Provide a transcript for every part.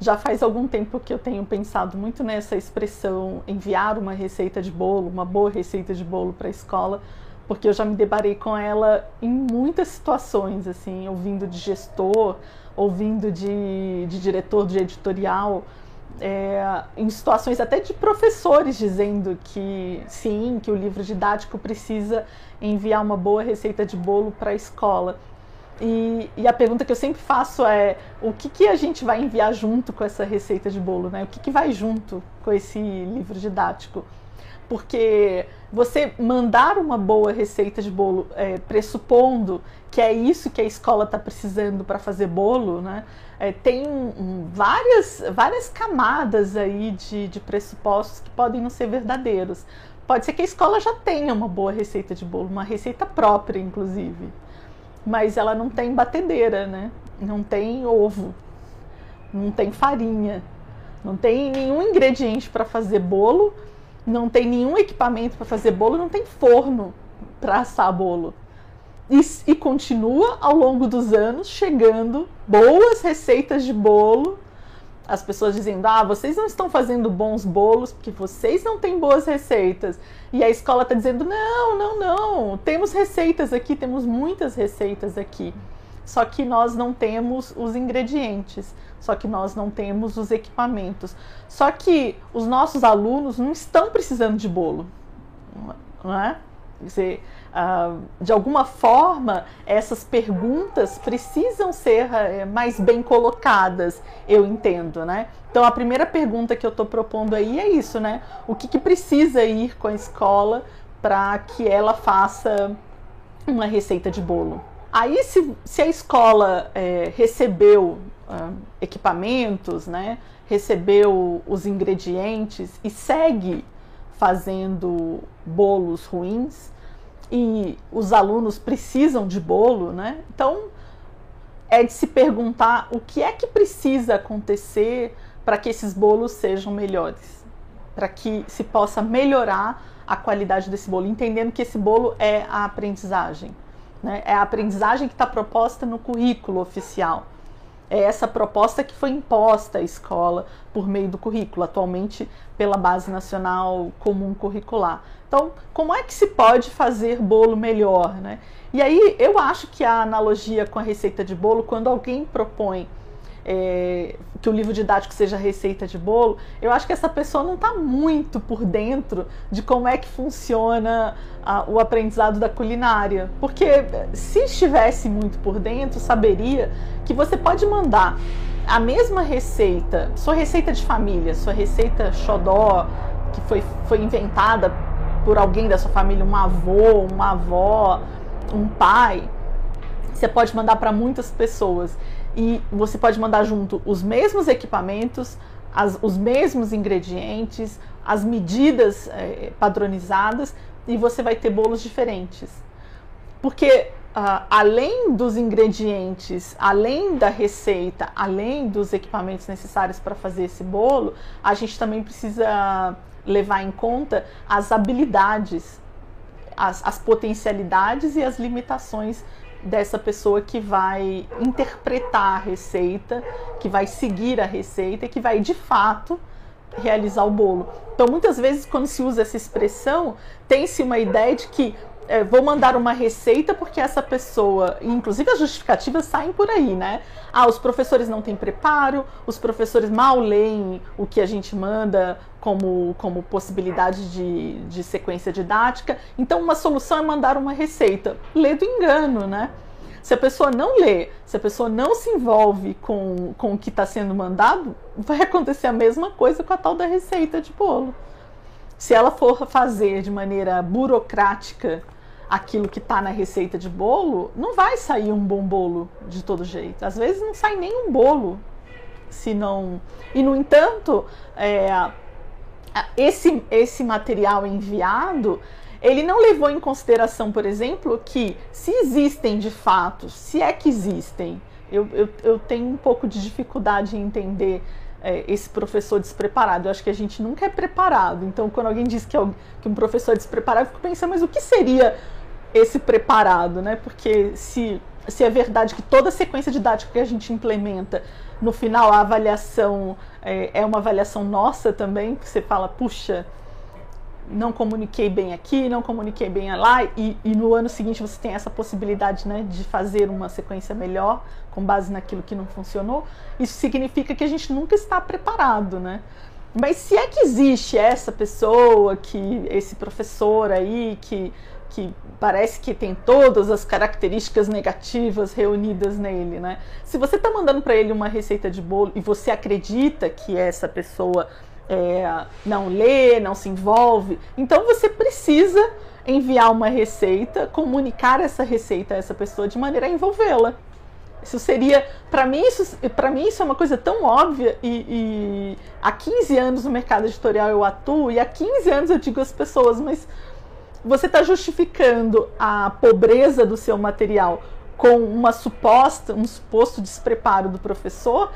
já faz algum tempo que eu tenho pensado muito nessa expressão enviar uma receita de bolo, uma boa receita de bolo para a escola, porque eu já me deparei com ela em muitas situações, assim, ouvindo de gestor, ouvindo de, de diretor de editorial, é, em situações até de professores dizendo que sim, que o livro didático precisa enviar uma boa receita de bolo para a escola. E, e, a pergunta que eu sempre faço é o que, que a gente vai enviar junto com essa receita de bolo, né? O que, que vai junto com esse livro didático? Porque você mandar uma boa receita de bolo, é, pressupondo que é isso que a escola está precisando para fazer bolo, né? É, tem um, várias, várias camadas aí de, de pressupostos que podem não ser verdadeiros. Pode ser que a escola já tenha uma boa receita de bolo, uma receita própria, inclusive mas ela não tem batedeira, né? Não tem ovo, não tem farinha, não tem nenhum ingrediente para fazer bolo, não tem nenhum equipamento para fazer bolo, não tem forno para assar bolo. E, e, continua ao longo dos anos chegando boas receitas de bolo as pessoas dizendo: ah, vocês não estão fazendo bons bolos porque vocês não têm boas receitas. E a escola está dizendo: não, não, não, temos receitas aqui, temos muitas receitas aqui. Só que nós não temos os ingredientes, só que nós não temos os equipamentos. Só que os nossos alunos não estão precisando de bolo, não é? Dizer, uh, de alguma forma, essas perguntas precisam ser uh, mais bem colocadas, eu entendo, né? Então, a primeira pergunta que eu estou propondo aí é isso, né? O que, que precisa ir com a escola para que ela faça uma receita de bolo? Aí, se, se a escola é, recebeu uh, equipamentos, né? Recebeu os ingredientes e segue fazendo bolos ruins e os alunos precisam de bolo, né? Então é de se perguntar o que é que precisa acontecer para que esses bolos sejam melhores, para que se possa melhorar a qualidade desse bolo, entendendo que esse bolo é a aprendizagem, né? É a aprendizagem que está proposta no currículo oficial é essa proposta que foi imposta à escola por meio do currículo, atualmente pela Base Nacional Comum Curricular. Então, como é que se pode fazer bolo melhor, né? E aí eu acho que a analogia com a receita de bolo, quando alguém propõe é, que o livro didático seja receita de bolo, eu acho que essa pessoa não está muito por dentro de como é que funciona a, o aprendizado da culinária. Porque se estivesse muito por dentro, saberia que você pode mandar a mesma receita, sua receita de família, sua receita xodó, que foi, foi inventada por alguém da sua família, um avô, uma avó, um pai, você pode mandar para muitas pessoas e você pode mandar junto os mesmos equipamentos, as, os mesmos ingredientes, as medidas é, padronizadas e você vai ter bolos diferentes. Porque uh, além dos ingredientes, além da receita, além dos equipamentos necessários para fazer esse bolo, a gente também precisa levar em conta as habilidades, as, as potencialidades e as limitações dessa pessoa que vai interpretar a receita, que vai seguir a receita e que vai de fato realizar o bolo. Então, muitas vezes, quando se usa essa expressão, tem-se uma ideia de que é, vou mandar uma receita porque essa pessoa, inclusive as justificativas saem por aí, né? Ah, os professores não têm preparo, os professores mal leem o que a gente manda como, como possibilidade de, de sequência didática. Então, uma solução é mandar uma receita. Lê do engano, né? Se a pessoa não lê, se a pessoa não se envolve com, com o que está sendo mandado, vai acontecer a mesma coisa com a tal da receita de bolo. Se ela for fazer de maneira burocrática aquilo que está na receita de bolo, não vai sair um bom bolo de todo jeito. Às vezes não sai nem um bolo, se não. E no entanto, é, esse, esse material enviado ele não levou em consideração, por exemplo, que se existem de fato, se é que existem, eu, eu, eu tenho um pouco de dificuldade em entender é, esse professor despreparado. Eu acho que a gente nunca é preparado. Então, quando alguém diz que, é, que um professor é despreparado, eu fico pensando, mas o que seria esse preparado, né? Porque se, se é verdade que toda sequência didática que a gente implementa no final a avaliação é, é uma avaliação nossa também, que você fala, puxa, não comuniquei bem aqui, não comuniquei bem lá, e, e, no ano seguinte você tem essa possibilidade né, de fazer uma sequência melhor com base naquilo que não funcionou, isso significa que a gente nunca está preparado, né? Mas se é que existe essa pessoa, que esse professor aí que, que parece que tem todas as características negativas reunidas nele, né? Se você está mandando para ele uma receita de bolo e você acredita que essa pessoa é, não lê, não se envolve, então você precisa enviar uma receita, comunicar essa receita a essa pessoa de maneira a envolvê-la. Isso seria, para mim, isso, para mim isso é uma coisa tão óbvia e, e, há 15 anos no mercado editorial eu atuo e há 15 anos eu digo às pessoas, mas você está justificando a pobreza do seu material com uma suposta, um suposto despreparo do professor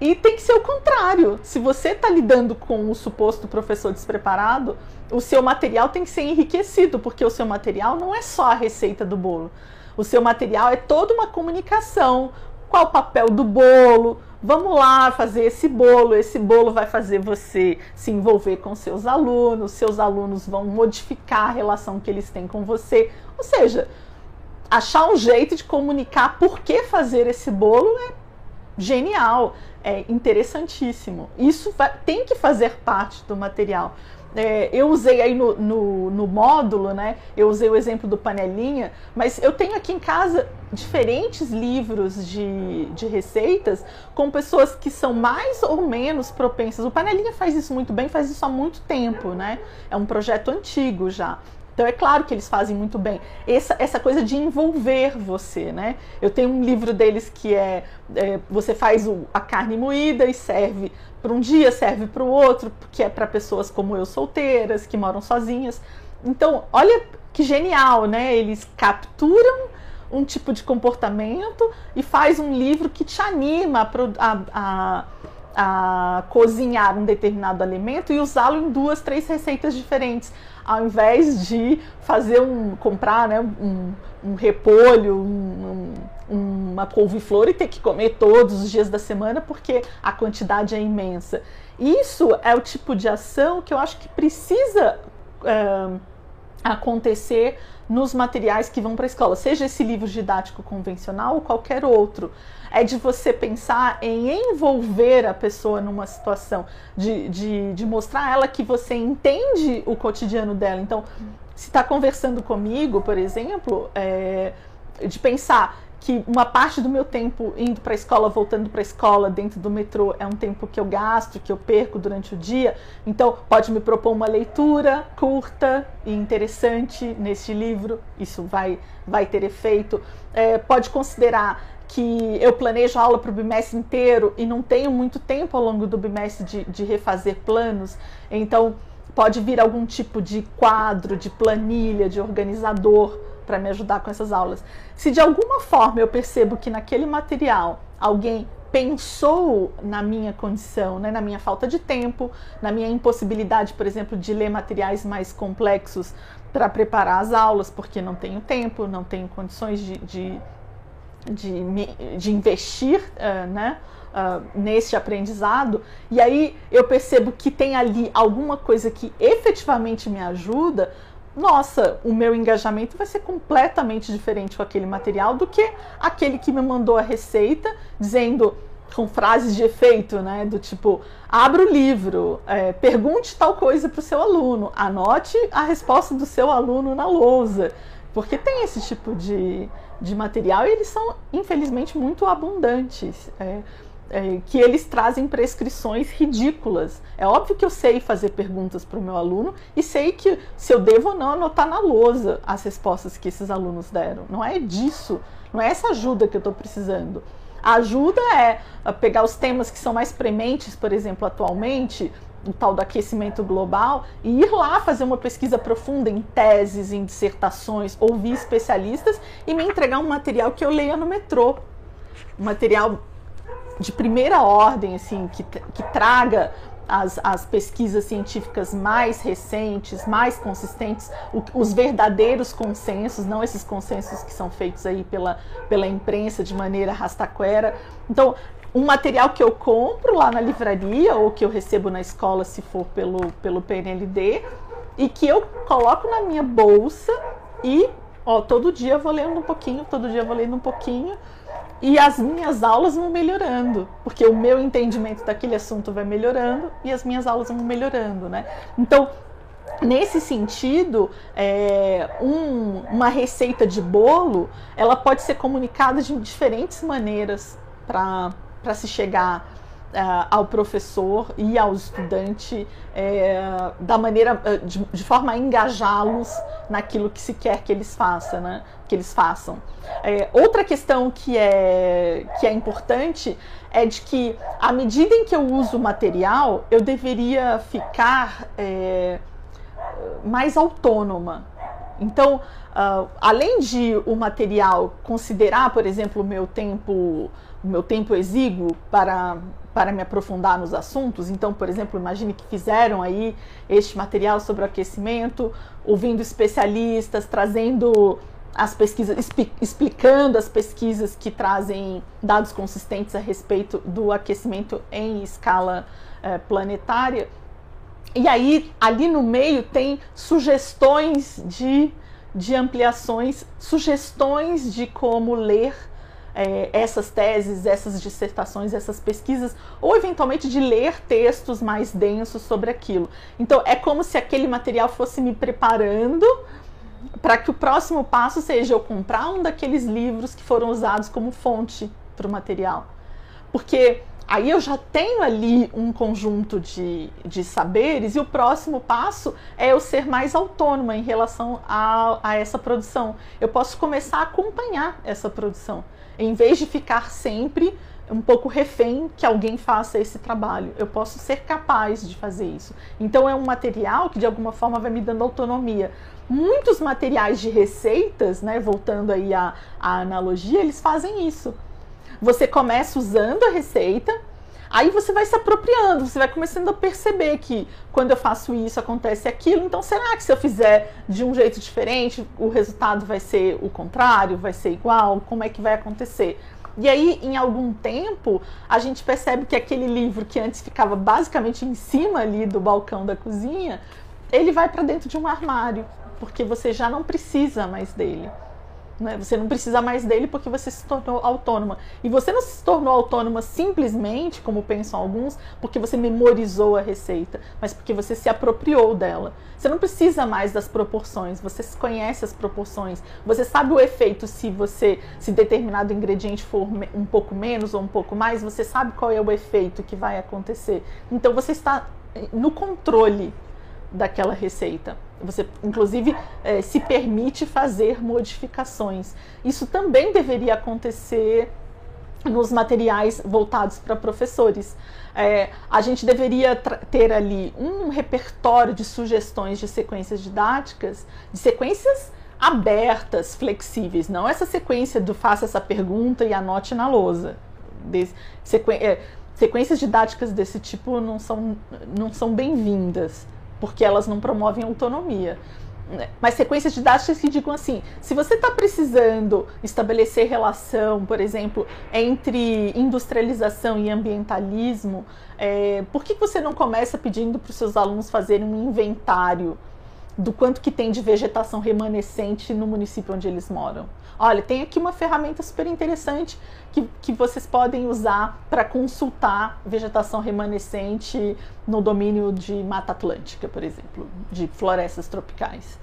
e tem que ser o contrário. Se você está lidando com o suposto professor despreparado, o seu material tem que ser enriquecido, porque o seu material não é só a receita do bolo. O seu material é toda uma comunicação. Qual o papel do bolo? Vamos lá fazer esse bolo. Esse bolo vai fazer você se envolver com seus alunos. Seus alunos vão modificar a relação que eles têm com você. Ou seja, achar um jeito de comunicar por que fazer esse bolo é genial, é interessantíssimo. Isso tem que fazer parte do material. É, eu usei aí no, no, no, módulo, né? Eu usei o exemplo do panelinha, mas eu tenho aqui em casa diferentes livros de, de receitas com pessoas que são mais ou menos propensas. O panelinha faz isso muito bem, faz isso há muito tempo, né? É um projeto antigo já. Então é claro que eles fazem muito bem. Essa, essa coisa de envolver você, né? Eu tenho um livro deles que é, é você faz o, a carne moída e serve para um dia, serve para o outro, que é para pessoas como eu solteiras, que moram sozinhas. Então, olha que genial, né? Eles capturam um tipo de comportamento e faz um livro que te anima a, a, a a cozinhar um determinado alimento e usá-lo em duas, três receitas diferentes, ao invés de fazer um comprar, né, um, um repolho, um, um, uma couve-flor e ter que comer todos os dias da semana porque a quantidade é imensa. Isso é o tipo de ação que eu acho que precisa uh, acontecer nos materiais que vão para a escola, seja esse livro didático convencional ou qualquer outro. É de você pensar em envolver a pessoa numa situação, de, de, de mostrar a ela que você entende o cotidiano dela. Então, se está conversando comigo, por exemplo, é, de pensar que uma parte do meu tempo indo para a escola, voltando para a escola, dentro do metrô, é um tempo que eu gasto, que eu perco durante o dia. Então, pode me propor uma leitura curta e interessante neste livro, isso vai, vai ter efeito. É, pode considerar que eu planejo a aula para o bimestre inteiro e não tenho muito tempo ao longo do bimestre de, de refazer planos, então pode vir algum tipo de quadro, de planilha, de organizador para me ajudar com essas aulas. Se de alguma forma eu percebo que naquele material alguém pensou na minha condição, né, na minha falta de tempo, na minha impossibilidade, por exemplo, de ler materiais mais complexos para preparar as aulas, porque não tenho tempo, não tenho condições de, de, de, de investir uh, né, uh, nesse aprendizado, e aí eu percebo que tem ali alguma coisa que efetivamente me ajuda, nossa, o meu engajamento vai ser completamente diferente com aquele material do que aquele que me mandou a receita dizendo com frases de efeito, né? Do tipo, abra o livro, é, pergunte tal coisa para o seu aluno, anote a resposta do seu aluno na lousa. Porque tem esse tipo de, de material e eles são, infelizmente, muito abundantes. É, é, que eles trazem prescrições ridículas. É óbvio que eu sei fazer perguntas para o meu aluno e sei que se eu devo ou não anotar na lousa as respostas que esses alunos deram. Não é disso, não é essa ajuda que eu estou precisando. A ajuda é pegar os temas que são mais prementes, por exemplo, atualmente, o tal do aquecimento global, e ir lá fazer uma pesquisa profunda em teses, em dissertações, ouvir especialistas e me entregar um material que eu leia no metrô. Material de primeira ordem, assim, que, que traga as, as, pesquisas científicas mais recentes, mais consistentes, o, os verdadeiros consensos, não esses consensos que são feitos aí pela, pela imprensa de maneira rastaquera. Então, um material que eu compro lá na livraria ou que eu recebo na escola se for pelo, pelo PNLD e que eu coloco na minha bolsa e ó, todo dia eu vou lendo um pouquinho, todo dia eu vou lendo um pouquinho e as minhas aulas vão melhorando, porque o meu entendimento daquele assunto vai melhorando e as minhas aulas vão melhorando, né? Então, nesse sentido, é, um, uma receita de bolo, ela pode ser comunicada de diferentes maneiras para se chegar uh, ao professor e ao estudante é, da maneira eh, de, de forma a engajá-los naquilo que se quer que eles façam, né? Que eles façam. É, outra questão que é que é importante é de que à medida em que eu uso o material, eu deveria ficar é, mais autônoma. Então, uh, além de o material considerar, por exemplo, o meu tempo o meu tempo exíguo para, para me aprofundar nos assuntos. Então, por exemplo, imagine que fizeram aí este material sobre o aquecimento, ouvindo especialistas, trazendo as pesquisas, explicando as pesquisas que trazem dados consistentes a respeito do aquecimento em escala eh, planetária. E aí, ali no meio, tem sugestões de, de ampliações, sugestões de como ler é, essas teses, essas dissertações, essas pesquisas, ou eventualmente de ler textos mais densos sobre aquilo. Então é como se aquele material fosse me preparando para que o próximo passo seja eu comprar um daqueles livros que foram usados como fonte para o material. Porque aí eu já tenho ali um conjunto de, de saberes e o próximo passo é eu ser mais autônoma em relação a, a essa produção. Eu posso começar a acompanhar essa produção em vez de ficar sempre um pouco refém que alguém faça esse trabalho. Eu posso ser capaz de fazer isso. Então é um material que de alguma forma vai me dando autonomia. Muitos materiais de receitas, né, voltando aí à, à analogia, eles fazem isso. Você começa usando a receita, Aí você vai se apropriando, você vai começando a perceber que quando eu faço isso acontece aquilo, então será que se eu fizer de um jeito diferente, o resultado vai ser o contrário, vai ser igual? Como é que vai acontecer? E aí, em algum tempo, a gente percebe que aquele livro que antes ficava basicamente em cima ali do balcão da cozinha, ele vai para dentro de um armário, porque você já não precisa mais dele. Né? Você não precisa mais dele porque você se tornou autônoma. E você não se tornou autônoma simplesmente, como pensam alguns, porque você memorizou a receita, mas porque você se apropriou dela. Você não precisa mais das proporções, você conhece as proporções, você sabe o efeito se você, se determinado ingrediente for um pouco menos ou um pouco mais, você sabe qual é o efeito que vai acontecer. Então você está no controle daquela receita. Você, inclusive, é, se permite fazer modificações. Isso também deveria acontecer nos materiais voltados para professores. É, a gente deveria ter ali um repertório de sugestões de sequências didáticas, de sequências abertas, flexíveis, não essa sequência do faça essa pergunta e anote na lousa. De, sequ, é, sequências didáticas desse tipo não são, não são bem-vindas porque elas não promovem autonomia. Mas sequências didáticas que digam assim: se você está precisando estabelecer relação, por exemplo, entre industrialização e ambientalismo, é, por que você não começa pedindo para os seus alunos fazerem um inventário do quanto que tem de vegetação remanescente no município onde eles moram? Olha, tem aqui uma ferramenta super interessante que, que vocês podem usar para consultar vegetação remanescente no domínio de Mata Atlântica, por exemplo, de florestas tropicais.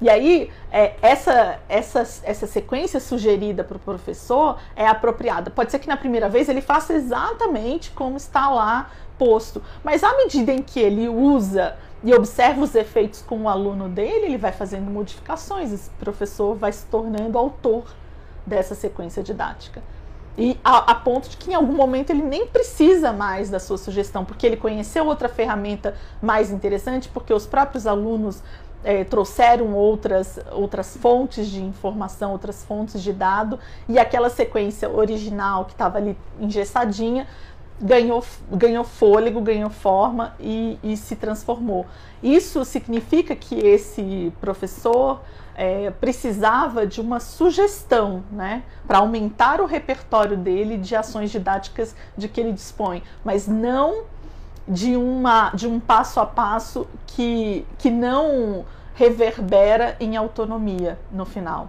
E aí, é, essa, essa, essa sequência sugerida para o professor é apropriada. Pode ser que na primeira vez ele faça exatamente como está lá posto, mas à medida em que ele usa e observa os efeitos com o aluno dele, ele vai fazendo modificações. Esse professor vai se tornando autor dessa sequência didática. E a, a, ponto de que em algum momento ele nem precisa mais da sua sugestão, porque ele conheceu outra ferramenta mais interessante, porque os próprios alunos é, trouxeram outras, outras fontes de informação, outras fontes de dado, e aquela sequência original que estava ali engessadinha ganhou, ganhou fôlego, ganhou forma e, e se transformou. Isso significa que esse professor é, precisava de uma sugestão, né, para aumentar o repertório dele de ações didáticas de que ele dispõe, mas não de, uma, de um passo a passo que, que não reverbera em autonomia no final.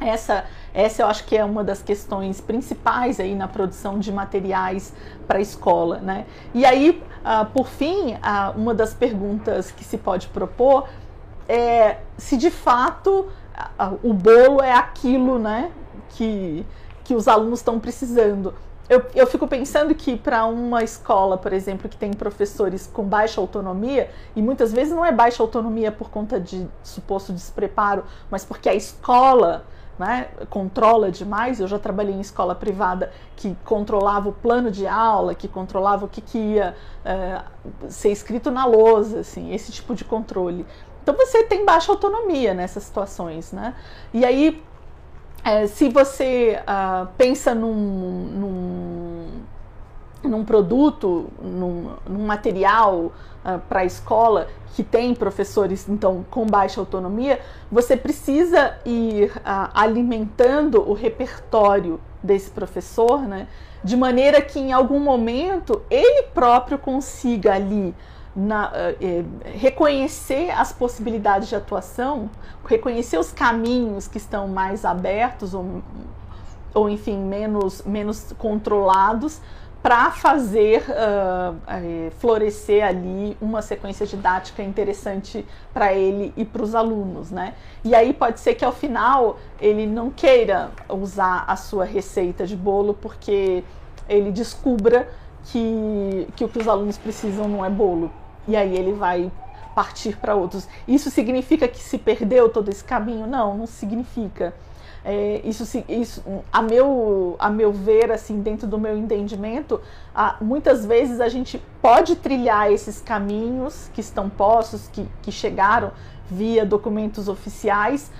Essa, essa eu acho que é uma das questões principais aí na produção de materiais para a escola, né? E aí, uh, por fim, uh, uma das perguntas que se pode propor é se de fato uh, o bolo é aquilo, né, que, que os alunos estão precisando. Eu, eu fico pensando que para uma escola, por exemplo, que tem professores com baixa autonomia, e muitas vezes não é baixa autonomia por conta de suposto despreparo, mas porque a escola né, controla demais. Eu já trabalhei em escola privada que controlava o plano de aula, que controlava o que, que ia é, ser escrito na lousa, assim, esse tipo de controle. Então você tem baixa autonomia nessas situações, né? E aí, é, se você uh, pensa num, num, num produto, num, num material uh, para a escola que tem professores então com baixa autonomia, você precisa ir uh, alimentando o repertório desse professor, né, de maneira que em algum momento ele próprio consiga ali na, uh, reconhecer as possibilidades de atuação, reconhecer os caminhos que estão mais abertos ou, ou enfim menos menos controlados para fazer uh, florescer ali uma sequência didática interessante para ele e para os alunos, né? E aí pode ser que ao final ele não queira usar a sua receita de bolo porque ele descubra que, que o que os alunos precisam não é bolo. E aí ele vai partir para outros. Isso significa que se perdeu todo esse caminho? Não, não significa. É, isso, isso a, meu, a meu ver, assim, dentro do meu entendimento, a, muitas vezes a gente pode trilhar esses caminhos que estão postos, que, que chegaram via documentos oficiais,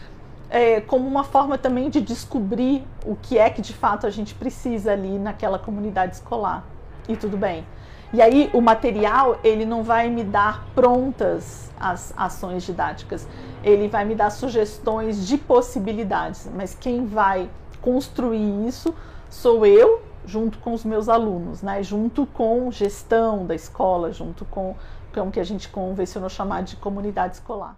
é, como uma forma também de descobrir o que é que de fato a gente precisa ali naquela comunidade escolar. E tudo bem. E aí o material ele não vai me dar prontas as ações didáticas, ele vai me dar sugestões de possibilidades, mas quem vai construir isso sou eu junto com os meus alunos, né? junto com gestão da escola, junto com, com o que a gente convencionou chamar de comunidade escolar.